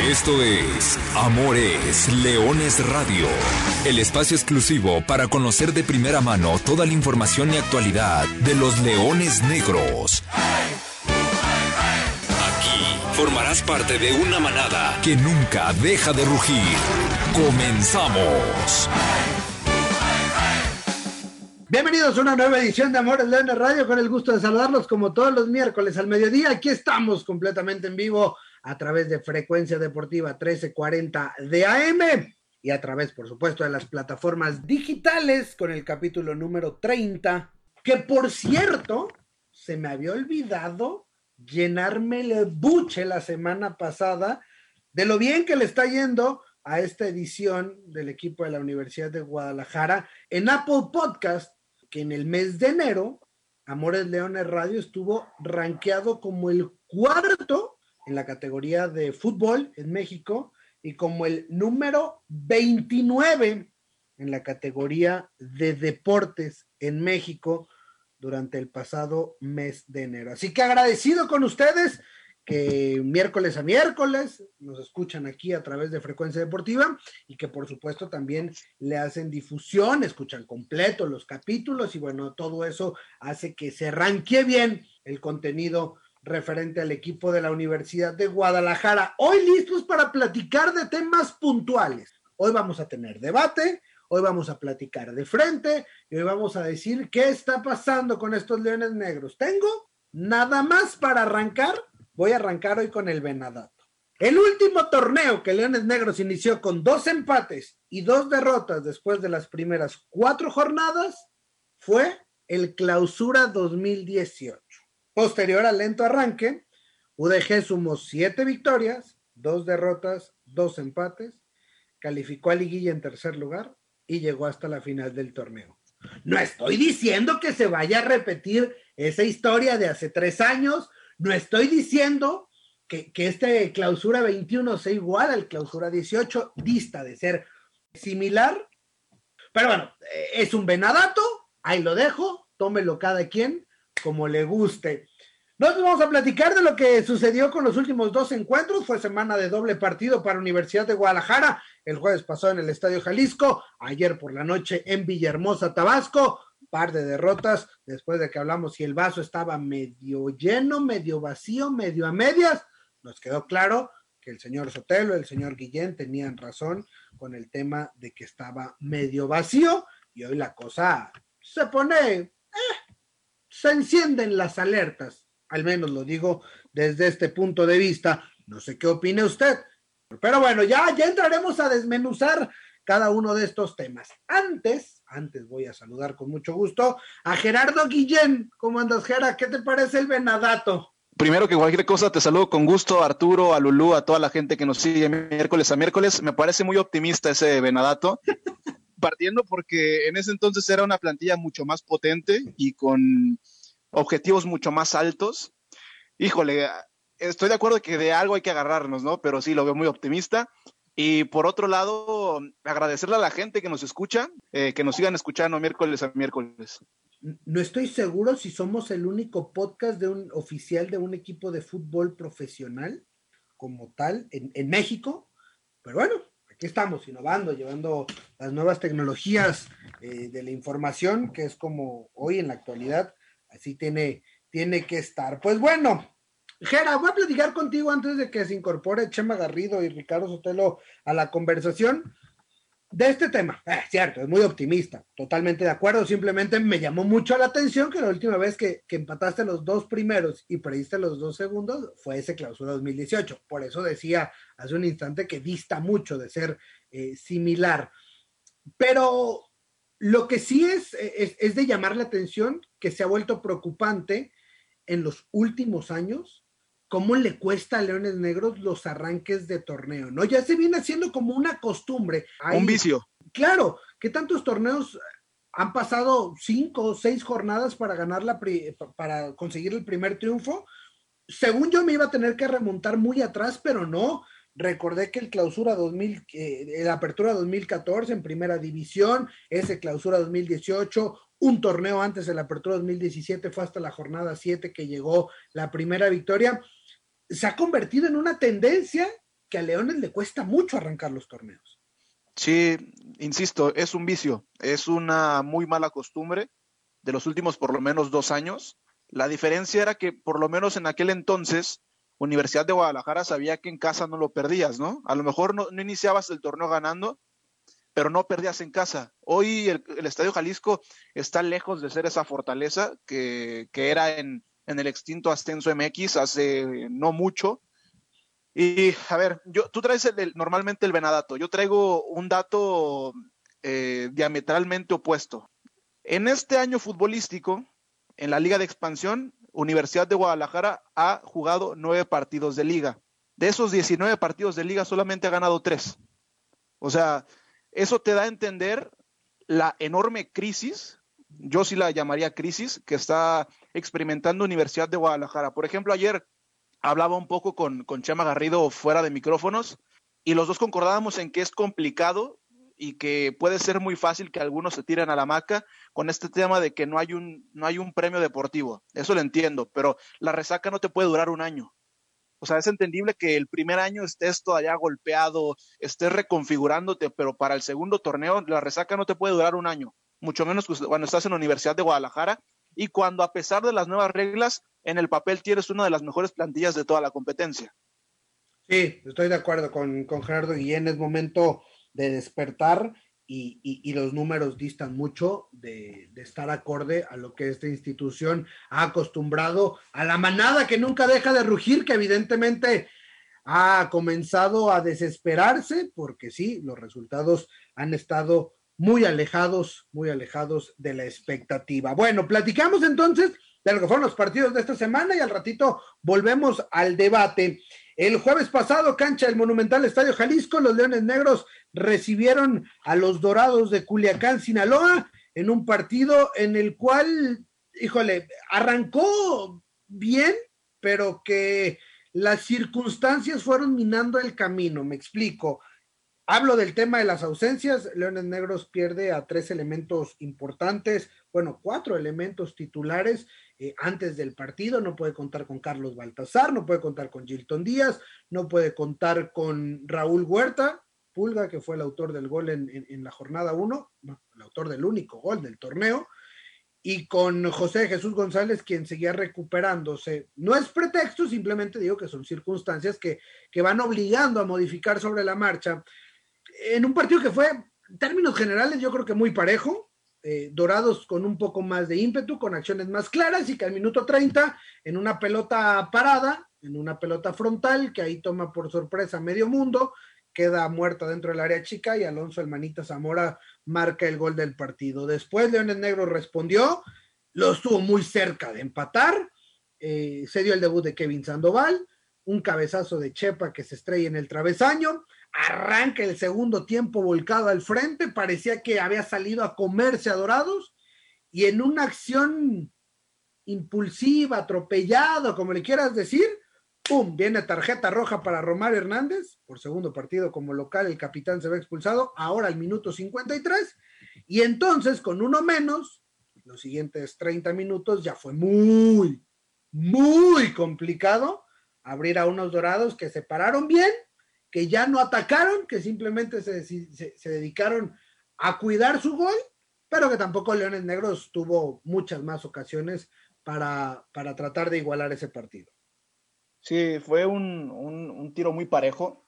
Esto es Amores Leones Radio, el espacio exclusivo para conocer de primera mano toda la información y actualidad de los leones negros. Aquí formarás parte de una manada que nunca deja de rugir. Comenzamos. Bienvenidos a una nueva edición de Amores Leones Radio, con el gusto de saludarlos como todos los miércoles al mediodía. Aquí estamos completamente en vivo a través de Frecuencia Deportiva 1340 de AM y a través, por supuesto, de las plataformas digitales con el capítulo número 30, que por cierto, se me había olvidado llenarme el buche la semana pasada de lo bien que le está yendo a esta edición del equipo de la Universidad de Guadalajara en Apple Podcast que en el mes de enero, Amores Leones Radio estuvo rankeado como el cuarto en la categoría de fútbol en México y como el número 29 en la categoría de deportes en México durante el pasado mes de enero. Así que agradecido con ustedes que miércoles a miércoles nos escuchan aquí a través de Frecuencia Deportiva y que por supuesto también le hacen difusión, escuchan completo los capítulos y bueno, todo eso hace que se arranque bien el contenido referente al equipo de la Universidad de Guadalajara. Hoy listos para platicar de temas puntuales. Hoy vamos a tener debate, hoy vamos a platicar de frente y hoy vamos a decir qué está pasando con estos leones negros. Tengo nada más para arrancar Voy a arrancar hoy con el Venadato. El último torneo que Leones Negros inició con dos empates y dos derrotas después de las primeras cuatro jornadas fue el Clausura 2018. Posterior al lento arranque, UDG sumó siete victorias, dos derrotas, dos empates, calificó a Liguilla en tercer lugar y llegó hasta la final del torneo. No estoy diciendo que se vaya a repetir esa historia de hace tres años no estoy diciendo que, este clausura 21 sea igual al clausura 18, dista de ser similar, pero bueno, es un venadato, ahí lo dejo, tómelo cada quien como le guste. Nosotros vamos a platicar de lo que sucedió con los últimos dos encuentros. Fue semana de doble partido para Universidad de Guadalajara. El jueves pasó en el Estadio Jalisco, ayer por la noche en Villahermosa, Tabasco par de derrotas después de que hablamos si el vaso estaba medio lleno, medio vacío, medio a medias. Nos quedó claro que el señor Sotelo, el señor Guillén tenían razón con el tema de que estaba medio vacío y hoy la cosa se pone, eh, se encienden las alertas, al menos lo digo desde este punto de vista. No sé qué opine usted, pero bueno, ya, ya entraremos a desmenuzar cada uno de estos temas. Antes, antes voy a saludar con mucho gusto a Gerardo Guillén. ¿Cómo andas, Gera? ¿Qué te parece el venadato? Primero que cualquier cosa, te saludo con gusto, Arturo, a Lulú, a toda la gente que nos sigue miércoles a miércoles. Me parece muy optimista ese venadato. Partiendo porque en ese entonces era una plantilla mucho más potente y con objetivos mucho más altos. Híjole, estoy de acuerdo que de algo hay que agarrarnos, ¿no? Pero sí, lo veo muy optimista. Y por otro lado, agradecerle a la gente que nos escucha, eh, que nos sigan escuchando miércoles a miércoles. No estoy seguro si somos el único podcast de un oficial de un equipo de fútbol profesional como tal en, México, pero bueno, estamos innovando, llevando las nuevas tecnologías eh, de la información, que es como hoy en la actualidad, así tiene, tiene que estar. Pues bueno, Jera, voy a platicar contigo antes de que se incorpore Chema Garrido y Ricardo Sotelo a la conversación de este tema. Es eh, cierto, es muy optimista, totalmente de acuerdo. Simplemente me llamó mucho la atención que la última vez que, empataste los dos primeros y perdiste los dos segundos fue ese clausura 2018. Por eso decía hace un instante que dista mucho de ser eh, similar. Pero lo que sí es, es, es de llamar la atención que se ha vuelto preocupante en los últimos años cómo le cuesta a Leones Negros los arranques de torneo, ¿no? Ya se viene haciendo como una costumbre. Un vicio. Claro, ¿qué tantos torneos han pasado cinco o seis jornadas para ganar la para conseguir el primer triunfo? Según yo me iba a tener que remontar muy atrás, pero no. Recordé que el clausura 2000, eh, la apertura 2014 en primera división, ese clausura 2018, un torneo antes de la apertura 2017 fue hasta la jornada 7 que llegó la primera victoria se ha convertido en una tendencia que a Leones le cuesta mucho arrancar los torneos. Sí, insisto, es un vicio, es una muy mala costumbre de los últimos por lo menos dos años. La diferencia era que por lo menos en aquel entonces Universidad de Guadalajara sabía que en casa no lo perdías, ¿no? A lo mejor no, iniciabas el torneo ganando, pero no perdías en casa. Hoy el, Estadio Jalisco está lejos de ser esa fortaleza que, era en, el extinto Ascenso MX hace no mucho. Y a ver, yo, tú traes normalmente el venadato, yo traigo un dato eh, diametralmente opuesto. En este año futbolístico, en la Liga de Expansión, Universidad de Guadalajara ha jugado nueve partidos de liga. De esos 19 partidos de liga solamente ha ganado tres. O sea, eso te da a entender la enorme crisis, yo sí la llamaría crisis, que está experimentando Universidad de Guadalajara. Por ejemplo, ayer hablaba un poco con, con Chema Garrido fuera de micrófonos y los dos concordábamos en que es complicado y que puede ser muy fácil que algunos se tiren a la maca con este tema de que no hay un, no hay un premio deportivo. Eso lo entiendo, pero la resaca no te puede durar un año. O sea, es entendible que el primer año estés todavía golpeado, estés reconfigurándote, pero para el segundo torneo la resaca no te puede durar un año, mucho menos cuando estás en la Universidad de Guadalajara y cuando a pesar de las nuevas reglas, en el papel tienes una de las mejores plantillas de toda la competencia. Sí, estoy de acuerdo con, con Gerardo Guillén, es momento de despertar y, los números distan mucho de, estar acorde a lo que esta institución ha acostumbrado a la manada que nunca deja de rugir, que evidentemente ha comenzado a desesperarse, porque sí, los resultados han estado muy alejados, muy alejados de la expectativa. Bueno, platicamos entonces de lo que fueron los partidos de esta semana y al ratito volvemos al debate. El jueves pasado, cancha del Monumental Estadio Jalisco, los Leones Negros recibieron a los Dorados de Culiacán, Sinaloa, en un partido en el cual, híjole, arrancó bien, pero que las circunstancias fueron minando el camino, me explico. Hablo del tema de las ausencias. Leones Negros pierde a tres elementos importantes, bueno, cuatro elementos titulares eh, antes del partido. No puede contar con Carlos Baltasar, no puede contar con Gilton Díaz, no puede contar con Raúl Huerta, Pulga, que fue el autor del gol en, la jornada 1, el autor del único gol del torneo, y con José Jesús González, quien seguía recuperándose. No es pretexto, simplemente digo que son circunstancias que, que van obligando a modificar sobre la marcha. En un partido que fue, en términos generales, yo creo que muy parejo, eh, Dorados con un poco más de ímpetu, con acciones más claras y que al minuto 30, en una pelota parada, en una pelota frontal, que ahí toma por sorpresa medio mundo, queda muerta dentro del área chica y Alonso Hermanita Zamora marca el gol del partido. Después Leones Negro respondió, lo estuvo muy cerca de empatar, eh, se dio el debut de Kevin Sandoval, un cabezazo de Chepa que se estrella en el travesaño, arranca el segundo tiempo volcado al frente, parecía que había salido a comerse a Dorados y en una acción impulsiva, atropellado, como le quieras decir, ¡pum! Viene tarjeta roja para Romar Hernández, por segundo partido como local, el capitán se ve expulsado, ahora al minuto 53, y entonces con uno menos, los siguientes 30 minutos ya fue muy, muy complicado abrir a unos dorados que se pararon bien, que ya no atacaron, que simplemente se, se, dedicaron a cuidar su gol, pero que tampoco Leones Negros tuvo muchas más ocasiones para, para tratar de igualar ese partido. Sí, fue un, un, tiro muy parejo,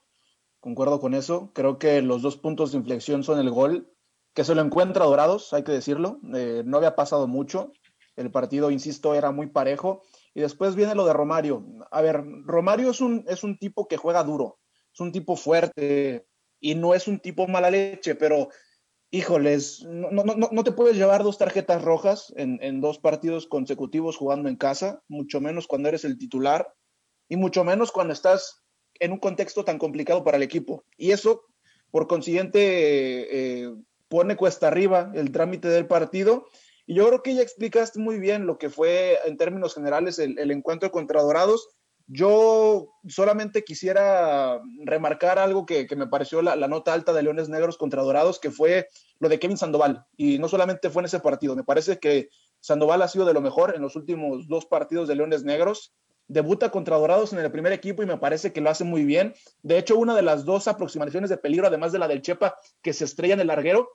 concuerdo con eso. Creo que los dos puntos de inflexión son el gol, que se lo encuentra Dorados, hay que decirlo. Eh, no había pasado mucho. El partido, insisto, era muy parejo. Y después viene lo de Romario. A ver, Romario es un, es un tipo que juega duro, es un tipo fuerte y no es un tipo mala leche, pero híjoles, no, no, no, te puedes llevar dos tarjetas rojas en, dos partidos consecutivos jugando en casa, mucho menos cuando eres el titular y mucho menos cuando estás en un contexto tan complicado para el equipo. Y eso, por consiguiente, eh, pone cuesta arriba el trámite del partido y yo creo que ya explicaste muy bien lo que fue en términos generales el, encuentro contra Dorados. Yo solamente quisiera remarcar algo que, me pareció la, nota alta de Leones Negros contra Dorados, que fue lo de Kevin Sandoval. Y no solamente fue en ese partido, me parece que Sandoval ha sido de lo mejor en los últimos dos partidos de Leones Negros. debuta contra Dorados en el primer equipo y me parece que lo hace muy bien. De hecho, una de las dos aproximaciones de peligro, además de la del Chepa, que se estrella en el larguero,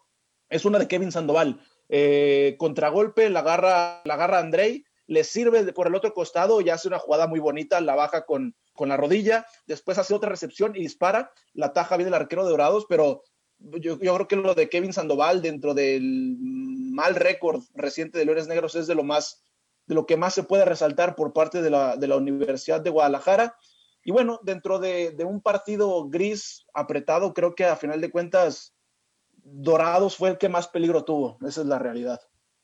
es una de Kevin Sandoval. Eh, contragolpe, la agarra, la agarra Andrei, le sirve por el otro costado y hace una jugada muy bonita, la baja con, con la rodilla, después hace otra recepción y dispara, la taja bien el arquero de Dorados, pero yo, yo, creo que lo de Kevin Sandoval dentro del mal récord reciente de Leones Negros es de lo más de lo que más se puede resaltar por parte de la, de la Universidad de Guadalajara. Y bueno, dentro de, de, un partido gris apretado, creo que a final de cuentas Dorados fue el que más peligro tuvo. Esa es la realidad.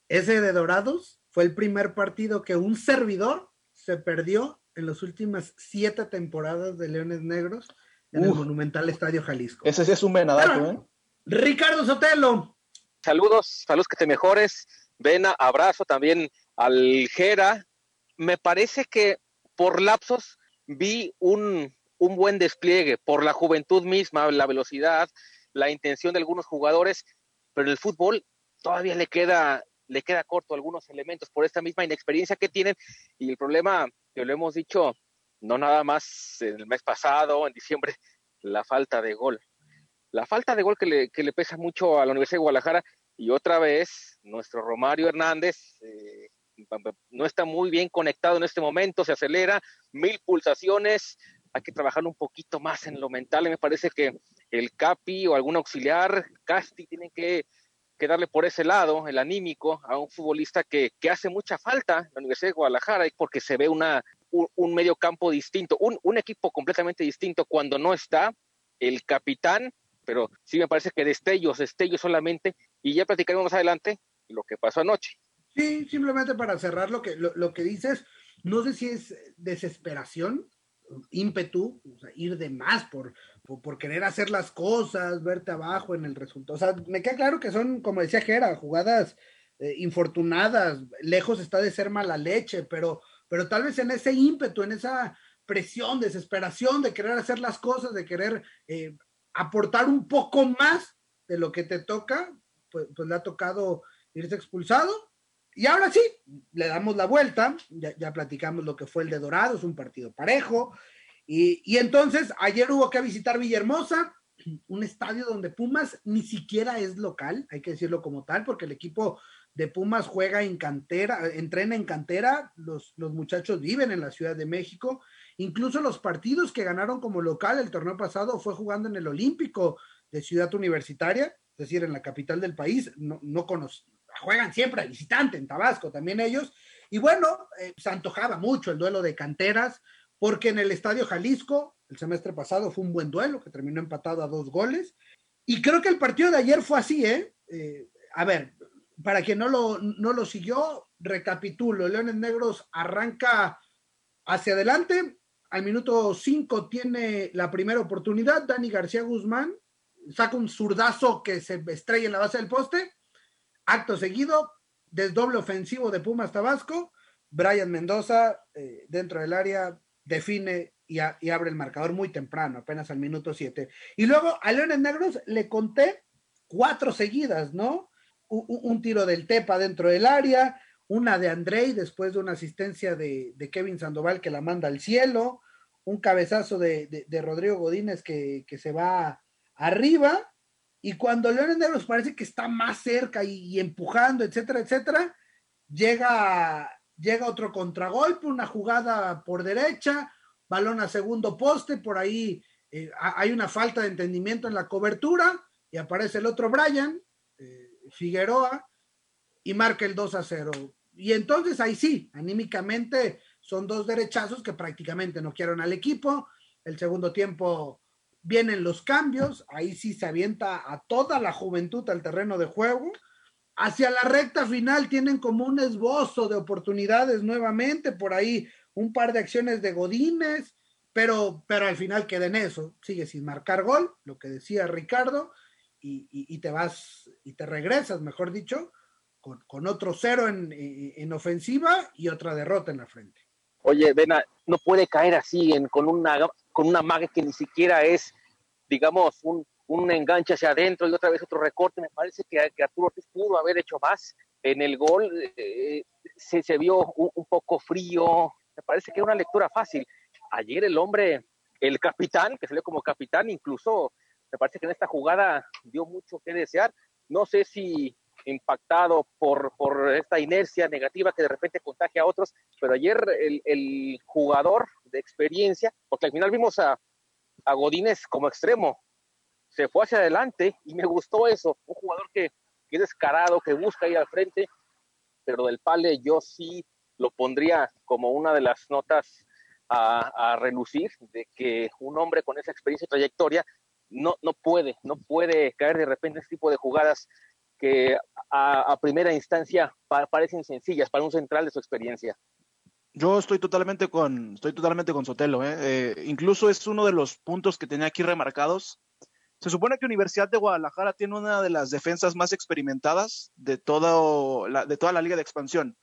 Ese de Dorados fue el primer partido que un servidor se perdió en las últimas siete temporadas de Leones Negros en Uf, el Monumental Estadio Jalisco. Ese sí es un venadato, ¿eh? Ricardo Sotelo. Saludos, saludos que te mejores. Ven, abrazo también al Jera. Me parece que por lapsos vi un, un buen despliegue, por la juventud misma, la velocidad, la intención de algunos jugadores, pero el fútbol todavía le queda, le queda corto algunos elementos por esta misma inexperiencia que tienen y el problema que lo hemos dicho no nada más el mes pasado, en diciembre, la falta de gol. La falta de gol que le, que le pesa mucho a la Universidad de Guadalajara y otra vez nuestro Romario Hernández eh, no está muy bien conectado en este momento, se acelera, mil pulsaciones, hay que trabajar un poquito más en lo mental. Y me parece que el Capi o algún auxiliar, Casti, tienen que, que darle por ese lado, el anímico, a un futbolista que, que, hace mucha falta en la Universidad de Guadalajara, porque se ve una, un, medio campo distinto, un, un equipo completamente distinto cuando no está el capitán, pero sí me parece que destellos, destellos solamente, y ya platicaremos más adelante lo que pasó anoche. Sí, simplemente para cerrar lo que, lo, lo que dices, no sé si es desesperación, ímpetu, o sea, ir de más por, por, querer hacer las cosas, verte abajo en el resultado. O sea, me queda claro que son, como decía Gera, jugadas eh, infortunadas, lejos está de ser mala leche, pero, pero tal vez en ese ímpetu, en esa presión, desesperación de querer hacer las cosas, de querer eh, aportar un poco más de lo que te toca, pues, pues le ha tocado irse expulsado y ahora sí, le damos la vuelta, ya, ya, platicamos lo que fue el de Dorados, un partido parejo, y, y, entonces ayer hubo que visitar Villahermosa, un estadio donde Pumas ni siquiera es local, hay que decirlo como tal, porque el equipo de Pumas juega en cantera, entrena en cantera, los, los muchachos viven en la Ciudad de México, incluso los partidos que ganaron como local el torneo pasado fue jugando en el Olímpico de Ciudad Universitaria, es decir, en la capital del país, no, no, conoce, juegan siempre a visitante en Tabasco, también ellos. Y bueno, eh, se antojaba mucho el duelo de canteras, porque en el Estadio Jalisco, el semestre pasado fue un buen duelo, que terminó empatado a dos goles. Y creo que el partido de ayer fue así, ¿eh? eh a ver, para quien no lo, no lo siguió, recapitulo, Leones Negros arranca hacia adelante, al minuto 5 tiene la primera oportunidad, Dani García Guzmán saca un zurdazo que se estrella en la base del poste, Acto seguido, desdoble ofensivo de Pumas Tabasco, Brian Mendoza eh, dentro del área define y, abre el marcador muy temprano, apenas al minuto 7. Y luego a Leones Negros le conté cuatro seguidas, ¿no? Un, tiro del Tepa dentro del área, una de Andrei después de una asistencia de, de Kevin Sandoval que la manda al cielo, un cabezazo de, de, de Rodrigo Godínez que, que se va arriba y cuando Leones Negros parece que está más cerca y, empujando, etcétera, etcétera, llega, llega otro contragolpe, una jugada por derecha, balón a segundo poste, por ahí eh, hay una falta de entendimiento en la cobertura y aparece el otro Brian, eh, Figueroa, y marca el 2 a 0. Y entonces ahí sí, anímicamente son dos derechazos que prácticamente no quieren al equipo. El segundo tiempo vienen los cambios, ahí sí se avienta a toda la juventud al terreno de juego. Hacia la recta final tienen como un esbozo de oportunidades nuevamente, por ahí un par de acciones de Godínez, pero, pero al final queda en eso, sigue sin marcar gol, lo que decía Ricardo, y, y, y te vas y te regresas, mejor dicho, con, con otro cero en, en, ofensiva y otra derrota en la frente. Oye, Vena, no puede caer así en, con una con una maga que ni siquiera es, digamos, un, un enganche hacia adentro y otra vez otro recorte. Me parece que, que Arturo Ortiz pudo haber hecho más. En el gol eh, se, se, vio un, un, poco frío, me parece que es una lectura fácil. Ayer el hombre, el capitán, que salió como capitán, incluso me parece que en esta jugada dio mucho que desear. No sé si impactado por, por esta inercia negativa que de repente contagia a otros, pero ayer el, el jugador experiencia, porque al final vimos a, a Godínez como extremo, se fue hacia adelante y me gustó eso, un jugador que, que es descarado, que busca ir al frente, pero del Pale yo sí lo pondría como una de las notas a, a, relucir de que un hombre con esa experiencia y trayectoria no, no puede, no puede caer de repente en este tipo de jugadas que a, primera instancia pa parecen sencillas para un central de su experiencia. Yo estoy totalmente con, estoy totalmente con Sotelo. ¿eh? Eh, incluso es uno de los puntos que tenía aquí remarcados. Se supone que Universidad de Guadalajara tiene una de las defensas más experimentadas de, todo la, de toda la liga de expansión.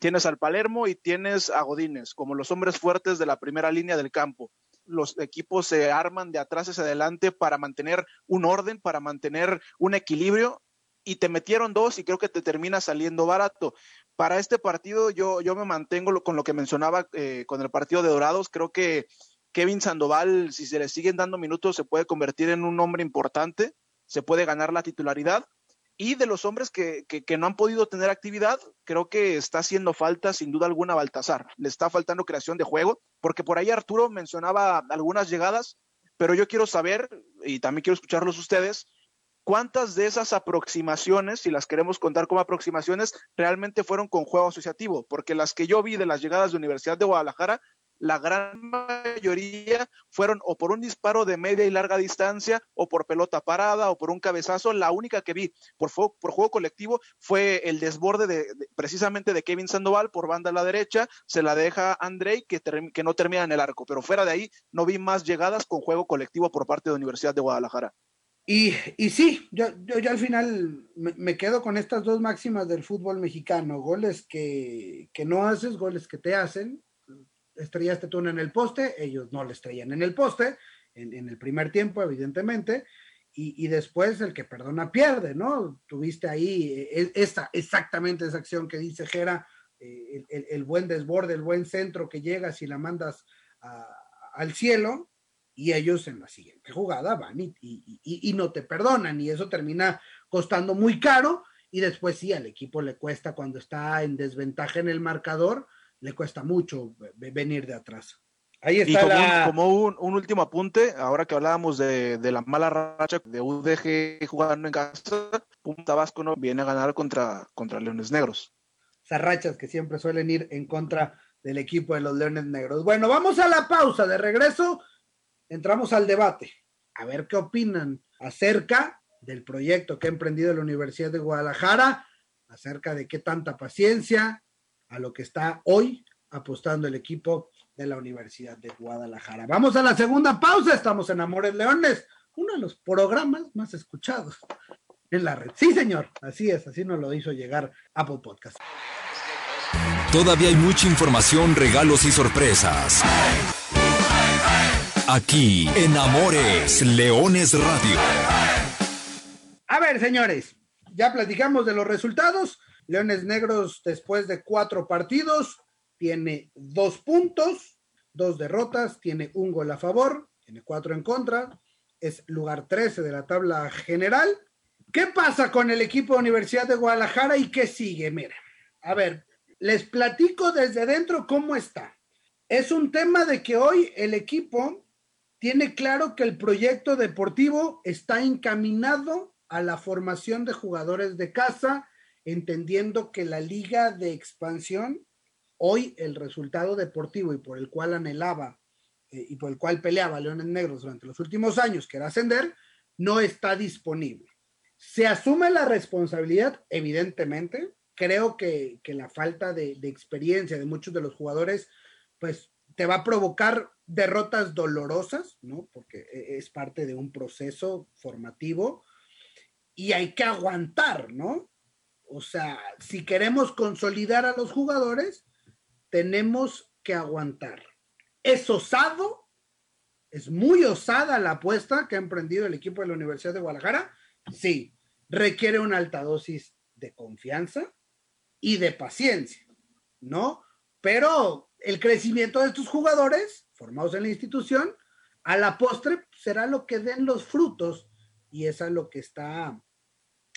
Tienes al Palermo y tienes a Godínez como los hombres fuertes de la primera línea del campo. Los equipos se arman de atrás hacia adelante para mantener un orden, para mantener un equilibrio y te metieron dos y creo que te termina saliendo barato. Para este partido yo, yo me mantengo con lo que mencionaba eh, con el partido de Dorados. Creo que Kevin Sandoval, si se le siguen dando minutos, se puede convertir en un hombre importante, se puede ganar la titularidad. Y de los hombres que, que, que, no han podido tener actividad, creo que está haciendo falta sin duda alguna Baltasar. Le está faltando creación de juego, porque por ahí Arturo mencionaba algunas llegadas, pero yo quiero saber, y también quiero escucharlos ustedes, cuántas de esas aproximaciones, si las queremos contar como aproximaciones, realmente fueron con juego asociativo, porque las que yo vi de las llegadas de Universidad de Guadalajara, la gran mayoría fueron o por un disparo de media y larga distancia, o por pelota parada, o por un cabezazo. La única que vi por, por juego colectivo fue el desborde de, precisamente de Kevin Sandoval por banda a la derecha, se la deja Andrei que, que no termina en el arco, pero fuera de ahí no vi más llegadas con juego colectivo por parte de Universidad de Guadalajara. Y, y sí, yo, yo, yo, al final me, quedo con estas dos máximas del fútbol mexicano, goles que, que no haces, goles que te hacen. Estrellaste tú en el poste, ellos no le estrellan en el poste, en, en el primer tiempo, evidentemente, y, y, después el que perdona pierde, ¿no? Tuviste ahí esta, exactamente esa acción que dice Jera, eh, el, el, buen desborde, el buen centro que llegas y la mandas al cielo, y ellos en la siguiente jugada van y, y, y, y, no te perdonan y eso termina costando muy caro y después sí al equipo le cuesta cuando está en desventaja en el marcador, le cuesta mucho venir de atrás. Ahí está y como, la... como un, un, último apunte, ahora que hablábamos de, de, la mala racha de UDG jugando en casa, Punta Vasco no viene a ganar contra, contra Leones Negros. Esas rachas que siempre suelen ir en contra del equipo de los Leones Negros. Bueno, vamos a la pausa de regreso entramos al debate, a ver qué opinan acerca del proyecto que ha emprendido la Universidad de Guadalajara, acerca de qué tanta paciencia a lo que está hoy apostando el equipo de la Universidad de Guadalajara. Vamos a la segunda pausa, estamos en Amores Leones, uno de los programas más escuchados en la red. Sí, señor, así es, así nos lo hizo llegar Apple Podcast. Todavía hay mucha información, regalos y sorpresas. Aquí en Amores Leones Radio. A ver, señores, ya platicamos de los resultados. Leones Negros, después de cuatro partidos, tiene dos puntos, dos derrotas, tiene un gol a favor, tiene cuatro en contra, es lugar 13 de la tabla general. ¿Qué pasa con el equipo de Universidad de Guadalajara y qué sigue? Mira, a ver, les platico desde dentro cómo está. Es un tema de que hoy el equipo tiene claro que el proyecto deportivo está encaminado a la formación de jugadores de casa, entendiendo que la liga de expansión, hoy el resultado deportivo y por el cual anhelaba eh, y por el cual peleaba Leones Negros durante los últimos años, que era ascender, no está disponible. Se asume la responsabilidad, evidentemente. Creo que, que la falta de, de experiencia de muchos de los jugadores, pues te va a provocar derrotas dolorosas, ¿no? Porque e, es parte de un proceso formativo y hay que aguantar, ¿no? O sea, si queremos consolidar a los jugadores, tenemos que aguantar. ¿Es osado? ¿Es muy osada la apuesta que ha emprendido el equipo de la Universidad de Guadalajara? Sí. Requiere una alta dosis de confianza y de paciencia, ¿no? Pero el crecimiento de estos jugadores formados en la institución, a la postre será lo que den los frutos y es a lo que está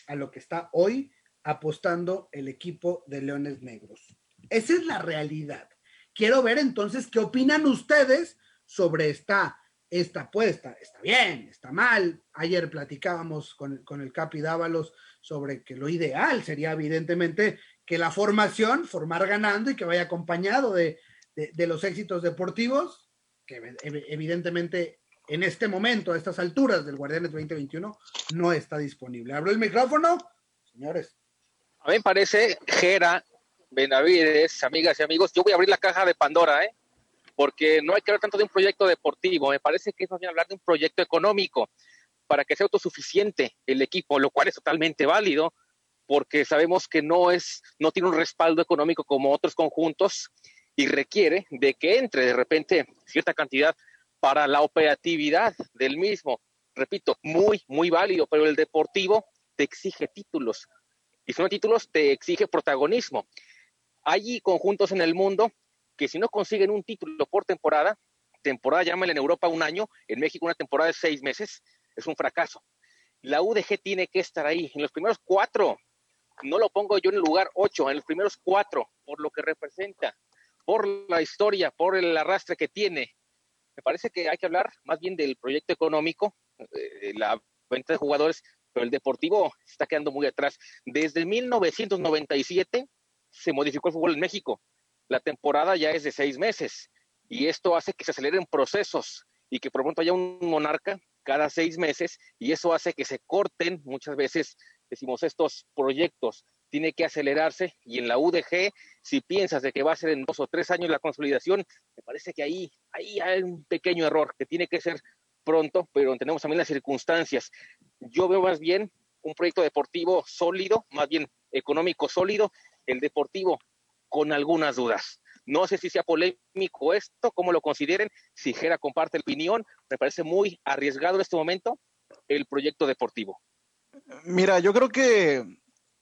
a lo que está hoy apostando el equipo de Leones Negros. Esa es la realidad. Quiero ver entonces qué opinan ustedes sobre esta, esta apuesta. ¿Está bien? ¿Está mal? Ayer platicábamos con, con el Capi Dávalos sobre que lo ideal sería evidentemente que la formación, formar ganando y que vaya acompañado de, de, los éxitos deportivos, que evidentemente en este momento, a estas alturas del Guardianes 2021, no está disponible. Abro el micrófono, señores. A mí me parece, Gera, Benavides, amigas y amigos, yo voy a abrir la caja de Pandora, ¿eh? porque no hay que hablar tanto de un proyecto deportivo, me parece que es más bien hablar de un proyecto económico para que sea autosuficiente el equipo, lo cual es totalmente válido, porque sabemos que no es, no tiene un respaldo económico como otros conjuntos y requiere de que entre de repente cierta cantidad para la operatividad del mismo. Repito, muy, muy válido, pero el deportivo te exige títulos y si no títulos te exige protagonismo. Hay conjuntos en el mundo que si no consiguen un título por temporada, temporada llámale en Europa un año, en México una temporada de seis meses, es un fracaso. La UDG tiene que estar ahí en los primeros cuatro no lo pongo yo en el lugar 8, en los primeros cuatro, por lo que representa, por la historia, por el arrastre que tiene. Me parece que hay que hablar más bien del proyecto económico, eh, la venta de jugadores, pero el deportivo está quedando muy atrás. Desde 1997 se modificó el fútbol en México. La temporada ya es de seis meses y esto hace que se aceleren procesos y que por pronto haya un monarca cada seis meses y eso hace que se corten muchas veces decimos, estos proyectos tiene que acelerarse y en la UDG, si piensas de que va a ser en dos o tres años la consolidación, me parece que ahí, ahí hay un pequeño error que tiene que ser pronto, pero tenemos también las circunstancias. Yo veo más bien un proyecto deportivo sólido, más bien económico sólido, el deportivo con algunas dudas. No sé si sea polémico esto, cómo lo consideren, si Jera comparte la opinión, me parece muy arriesgado en este momento el proyecto deportivo. Mira, yo creo que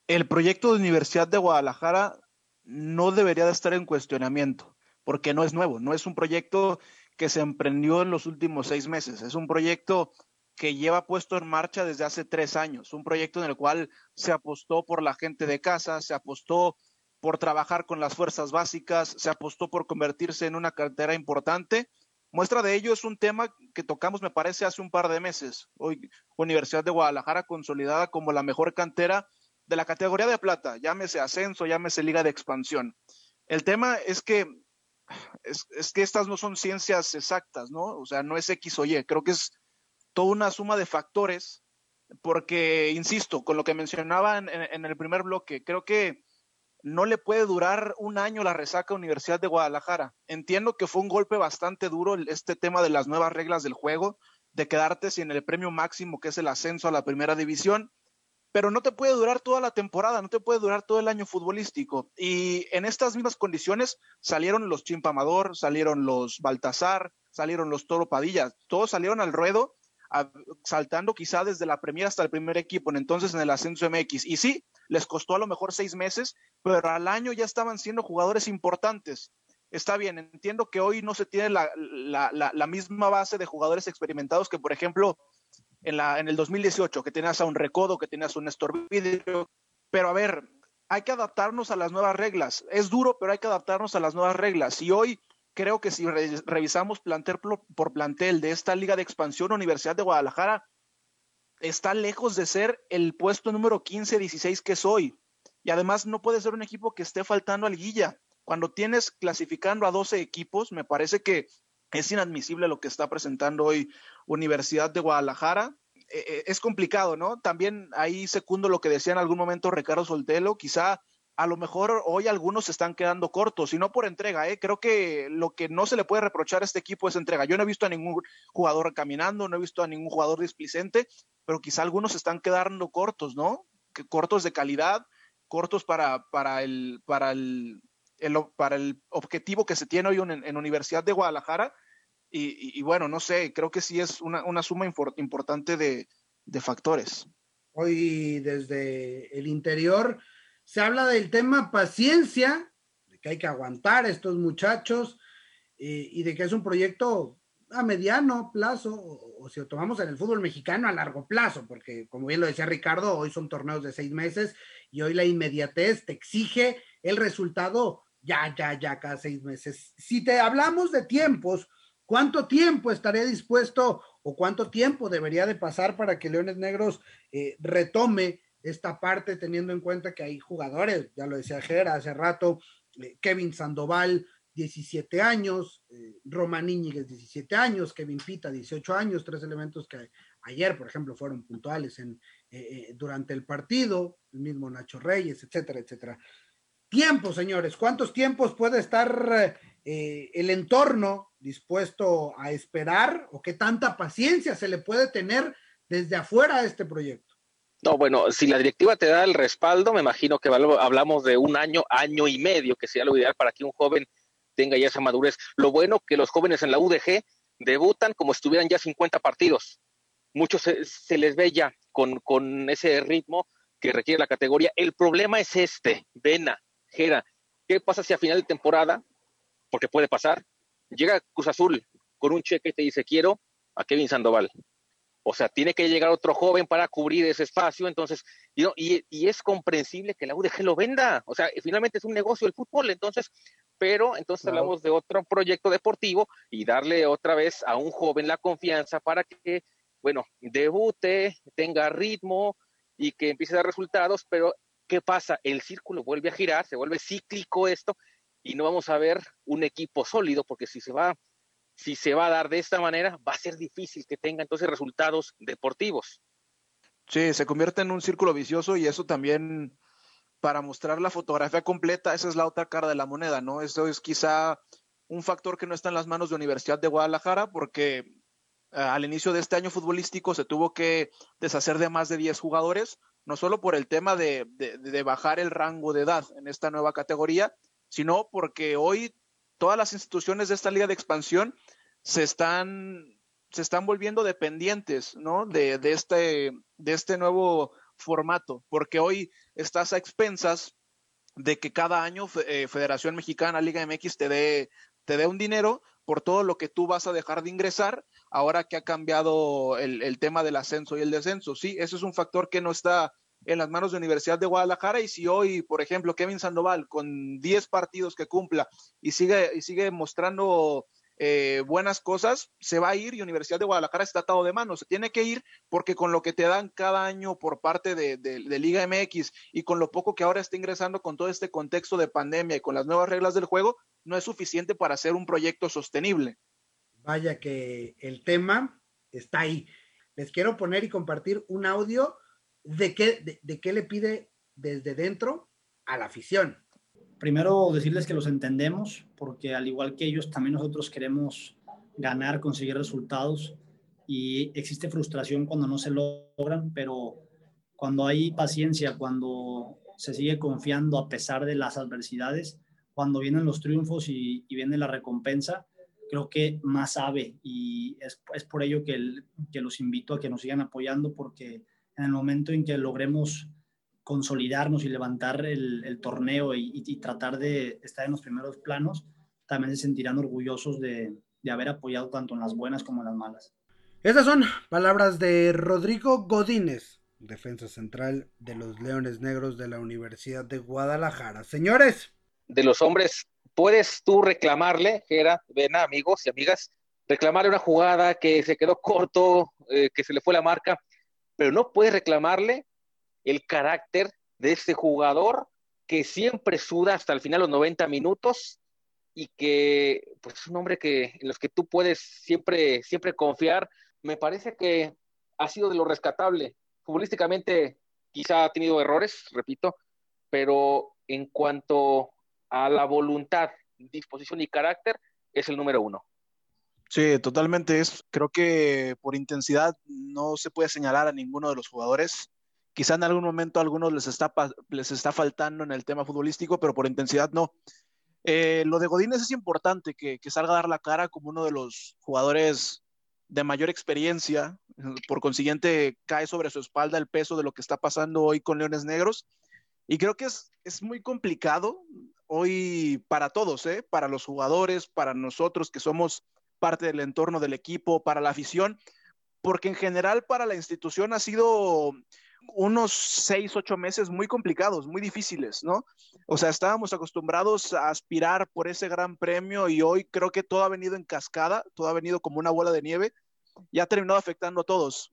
el proyecto de Universidad de Guadalajara no debería de estar en cuestionamiento, porque no es nuevo, no es un proyecto que se emprendió en los últimos seis meses, es un proyecto que lleva puesto en marcha desde hace tres años, un proyecto en el cual se apostó por la gente de casa, se apostó por trabajar con las fuerzas básicas, se apostó por convertirse en una cartera importante Muestra de ello es un tema que tocamos, me parece, hace un par de meses. Hoy, Universidad de Guadalajara consolidada como la mejor cantera de la categoría de plata, llámese ascenso, llámese liga de expansión. El tema es que es, que estas no son ciencias exactas, ¿no? O sea, no es X o Y, creo que es toda una suma de factores, porque, insisto, con lo que mencionaba en el primer bloque, creo que no le puede durar un año la resaca Universidad de Guadalajara. Entiendo que fue un golpe bastante duro este tema de las nuevas reglas del juego, de quedarte sin el premio máximo que es el ascenso a la primera división, pero no te puede durar toda la temporada, no te puede durar todo el año futbolístico. Y en estas mismas condiciones salieron los Chimpamador, salieron los Baltasar, salieron los Toro Padilla, todos salieron al ruedo saltando quizá desde la Premier hasta el primer equipo, entonces en el ascenso MX. Y sí, les costó a lo mejor seis meses, pero al año ya estaban siendo jugadores importantes. Está bien, entiendo que hoy no se tiene la, la, misma base de jugadores experimentados que, por ejemplo, en, la, en el 2018, que tenías a un Recodo, que tenías un Néstor Vidrio, pero a ver, hay que adaptarnos a las nuevas reglas. Es duro, pero hay que adaptarnos a las nuevas reglas. Y hoy creo que si revisamos plantel por plantel de esta liga de expansión, Universidad de Guadalajara está lejos de ser el puesto número 15-16 que es hoy. Y además no puede ser un equipo que esté faltando al guilla. Cuando tienes clasificando a 12 equipos, me parece que es inadmisible lo que está presentando hoy Universidad de Guadalajara. Eh, eh, es complicado, ¿no? También ahí secundo lo que decía en algún momento Ricardo Soltelo, quizá a lo mejor hoy algunos se están quedando cortos, y no por entrega, ¿eh? creo que lo que no se le puede reprochar a este equipo es entrega. Yo no he visto a ningún jugador caminando, no he visto a ningún jugador displicente, pero quizá algunos se están quedando cortos, ¿no? Cortos de calidad, cortos para, para, el, para, el, para el objetivo que se tiene hoy en, Universidad de Guadalajara. Y, bueno, no sé, creo que sí es una, una suma importante de, de factores. Hoy desde el interior se habla del tema paciencia, de que hay que aguantar a estos muchachos eh, y de que es un proyecto a mediano plazo, o, si lo tomamos en el fútbol mexicano a largo plazo, porque como bien lo decía Ricardo, hoy son torneos de seis meses y hoy la inmediatez te exige el resultado ya, ya, ya, cada seis meses. Si te hablamos de tiempos, ¿cuánto tiempo estaría dispuesto o cuánto tiempo debería de pasar para que Leones Negros eh, retome esta parte, teniendo en cuenta que hay jugadores, ya lo decía Jera hace rato, eh, Kevin Sandoval, 17 años, eh, Roman Íñiguez, 17 años, Kevin Pita, 18 años, tres elementos que ayer, por ejemplo, fueron puntuales en, eh, durante el partido, el mismo Nacho Reyes, etcétera, etcétera. Tiempo, señores, ¿cuántos tiempos puede estar el entorno dispuesto a esperar o qué tanta paciencia se le puede tener desde afuera a este proyecto? No, bueno, si la directiva te da el respaldo, me imagino que hablamos de un año, año y medio, que sería lo ideal para que un joven tenga ya esa madurez. Lo bueno que los jóvenes en la UDG debutan como si estuvieran ya 50 partidos. Muchos se, les ve ya con, con, ese ritmo que requiere la categoría. El problema es este, Vena, Jera. ¿Qué pasa si a final de temporada, porque puede pasar, llega Cruz Azul con un cheque y te dice quiero a Kevin Sandoval? O sea, tiene que llegar otro joven para cubrir ese espacio, entonces, y, y, es comprensible que la UDG lo venda. O sea, finalmente es un negocio el fútbol, entonces, pero entonces hablamos de otro proyecto deportivo y darle otra vez a un joven la confianza para que, bueno, debute, tenga ritmo y que empiece a dar resultados, pero ¿qué pasa? El círculo vuelve a girar, se vuelve cíclico esto y no vamos a ver un equipo sólido porque si se va si se va a dar de esta manera, va a ser difícil que tenga entonces resultados deportivos. Sí, se convierte en un círculo vicioso y eso también, para mostrar la fotografía completa, esa es la otra cara de la moneda, ¿no? Eso es quizá un factor que no está en las manos de Universidad de Guadalajara porque eh, al inicio de este año futbolístico se tuvo que deshacer de más de 10 jugadores, no solo por el tema de, de bajar el rango de edad en esta nueva categoría, sino porque hoy todas las instituciones de esta liga de expansión se están, se están volviendo dependientes, ¿no? De, de, este, de este nuevo formato, porque hoy estás a expensas de que cada año eh, Federación Mexicana, Liga MX te dé, te dé un dinero por todo lo que tú vas a dejar de ingresar, ahora que ha cambiado el, el tema del ascenso y el descenso. Sí, eso es un factor que no está en las manos de Universidad de Guadalajara y si hoy, por ejemplo, Kevin Sandoval con 10 partidos que cumpla y sigue, y sigue mostrando eh, buenas cosas, se va a ir y Universidad de Guadalajara está atado de manos. Se tiene que ir porque con lo que te dan cada año por parte de, de, Liga MX y con lo poco que ahora está ingresando con todo este contexto de pandemia y con las nuevas reglas del juego, no es suficiente para hacer un proyecto sostenible. Vaya que el tema está ahí. Les quiero poner y compartir un audio de qué, de, qué le pide desde dentro a la afición. Primero decirles que los entendemos, porque al igual que ellos, también nosotros queremos ganar, conseguir resultados y existe frustración cuando no se logran, pero cuando hay paciencia, cuando se sigue confiando a pesar de las adversidades, cuando vienen los triunfos y, viene la recompensa, creo que más sabe y es, por ello que los invito a que nos sigan apoyando porque en el momento en que logremos consolidarnos y levantar el, torneo y, tratar de estar en los primeros planos, también se sentirán orgullosos de, de haber apoyado tanto en las buenas como en las malas. Estas son palabras de Rodrigo Godínez, defensa central de los Leones Negros de la Universidad de Guadalajara. Señores. De los hombres, puedes tú reclamarle, Gera, ven amigos y amigas, reclamarle una jugada que se quedó corto, eh, que se le fue la marca, pero no puedes reclamarle el carácter de este jugador que siempre suda hasta el final los 90 minutos y que pues es un hombre que en los que tú puedes siempre siempre confiar. Me parece que ha sido de lo rescatable. Futbolísticamente quizá ha tenido errores, repito, pero en cuanto a la voluntad, disposición y carácter es el número uno. Sí, totalmente. Es, creo que por intensidad no se puede señalar a ninguno de los jugadores. Quizá en algún momento a algunos les está, les está faltando en el tema futbolístico, pero por intensidad no. Eh, lo de Godínez es importante que, que, salga a dar la cara como uno de los jugadores de mayor experiencia. Por consiguiente, cae sobre su espalda el peso de lo que está pasando hoy con Leones Negros. Y creo que es, es muy complicado hoy para todos, ¿eh? para los jugadores, para nosotros que somos parte del entorno del equipo, para la afición, porque en general para la institución ha sido unos seis, ocho meses muy complicados, muy difíciles, ¿no? O sea, estábamos acostumbrados a aspirar por ese gran premio y hoy creo que todo ha venido en cascada, todo ha venido como una bola de nieve y ha terminado afectando a todos.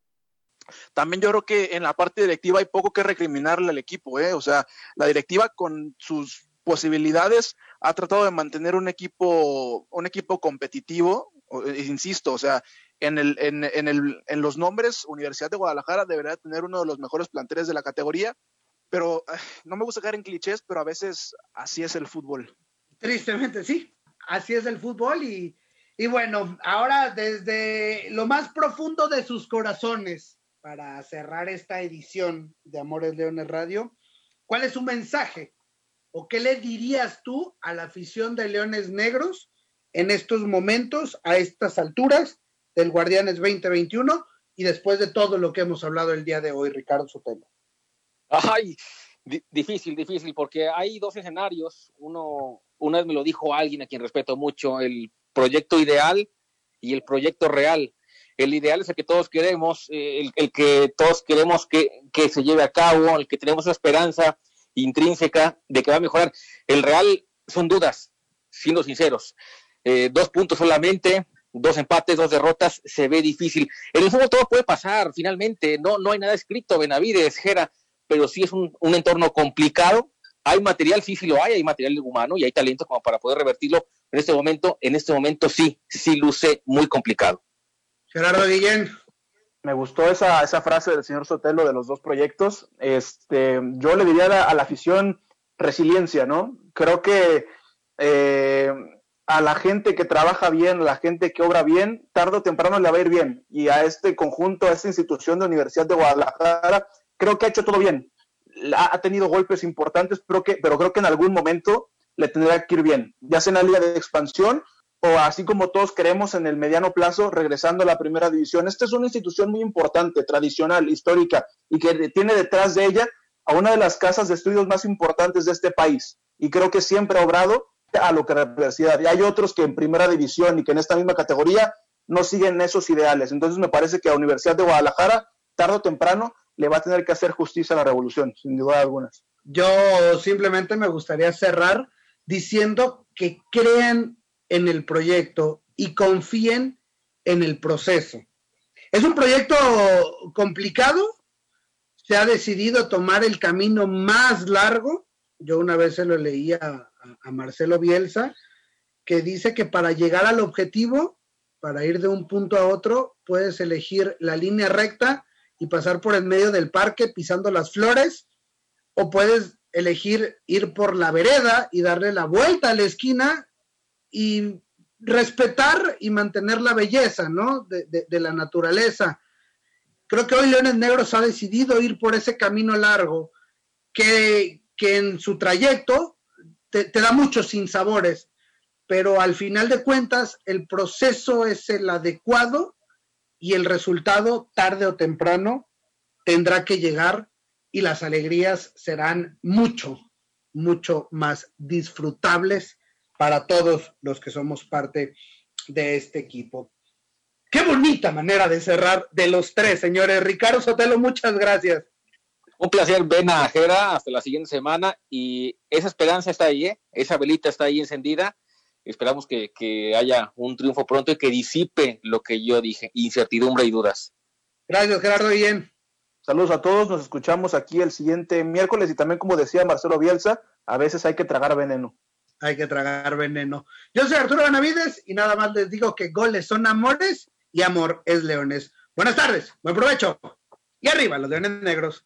También yo creo que en la parte directiva hay poco que recriminarle al equipo, ¿eh? O sea, la directiva con sus posibilidades ha tratado de mantener un equipo, un equipo competitivo, insisto, o sea, en, el, en, en, el, en los nombres, Universidad de Guadalajara debería tener uno de los mejores planteles de la categoría, pero no me gusta caer en clichés, pero a veces así es el fútbol. Tristemente, sí, así es el fútbol y, y bueno, ahora desde lo más profundo de sus corazones, para cerrar esta edición de Amores Leones Radio, ¿cuál es su mensaje? ¿O qué le dirías tú a la afición de Leones Negros en estos momentos, a estas alturas, del Guardianes 2021 y después de todo lo que hemos hablado el día de hoy, Ricardo Sotelo? Ay, difícil, difícil, porque hay dos escenarios. Uno, una vez me lo dijo alguien a quien respeto mucho, el proyecto ideal y el proyecto real. El ideal es el que todos queremos, eh, el, que todos queremos que, se lleve a cabo, el que tenemos esperanza intrínseca de que va a mejorar. El real son dudas, siendo sinceros. Eh, dos puntos solamente, dos empates, dos derrotas, se ve difícil. En el fútbol todo puede pasar, finalmente, no, no hay nada escrito, Benavides, Jera, pero sí es un, un entorno complicado. Hay material, sí, sí lo hay, hay material humano y hay talento como para poder revertirlo. En este momento, en este momento sí, sí luce muy complicado. Gerardo Guillén. Me gustó esa, esa frase del señor Sotelo de los dos proyectos. Este, yo le diría a la, a la afición resiliencia, ¿no? Creo que eh, a la gente que trabaja bien, a la gente que obra bien, tarde o temprano le va a ir bien. Y a este conjunto, a esta institución de Universidad de Guadalajara, creo que ha hecho todo bien. Ha, tenido golpes importantes, pero, que, pero creo que en algún momento le tendrá que ir bien, ya sea en la liga de expansión o así como todos queremos en el mediano plazo, regresando a la primera división. Esta es una institución muy importante, tradicional, histórica, y que tiene detrás de ella a una de las casas de estudios más importantes de este país. Y creo que siempre ha obrado a lo que la universidad. Y hay otros que en primera división y que en esta misma categoría no siguen esos ideales. Entonces me parece que a la Universidad de Guadalajara, tarde o temprano, le va a tener que hacer justicia a la revolución, sin duda alguna. Yo simplemente me gustaría cerrar diciendo que crean en el proyecto y confíen en el proceso. Es un proyecto complicado, se ha decidido tomar el camino más largo. Yo una vez se lo leía a Marcelo Bielsa, que dice que para llegar al objetivo, para ir de un punto a otro, puedes elegir la línea recta y pasar por el medio del parque pisando las flores, o puedes elegir ir por la vereda y darle la vuelta a la esquina y respetar y mantener la belleza, ¿no? De, de la naturaleza. Creo que hoy Leones Negros ha decidido ir por ese camino largo que, que en su trayecto te, da muchos sinsabores, pero al final de cuentas el proceso es el adecuado y el resultado tarde o temprano tendrá que llegar y las alegrías serán mucho, mucho más disfrutables para todos los que somos parte de este equipo. Qué bonita manera de cerrar de los tres, señores. Ricardo Sotelo, muchas gracias. Un placer, ven a Jera hasta la siguiente semana y esa esperanza está ahí, ¿eh? esa velita está ahí encendida. Esperamos que, que, haya un triunfo pronto y que disipe lo que yo dije, incertidumbre y dudas. Gracias, Gerardo Bien. Saludos a todos, nos escuchamos aquí el siguiente miércoles y también como decía Marcelo Bielsa, a veces hay que tragar veneno. Hay que tragar veneno. Yo soy Arturo Benavides y nada más les digo que goles son amores y amor es leones. Buenas tardes, buen provecho y arriba los leones negros.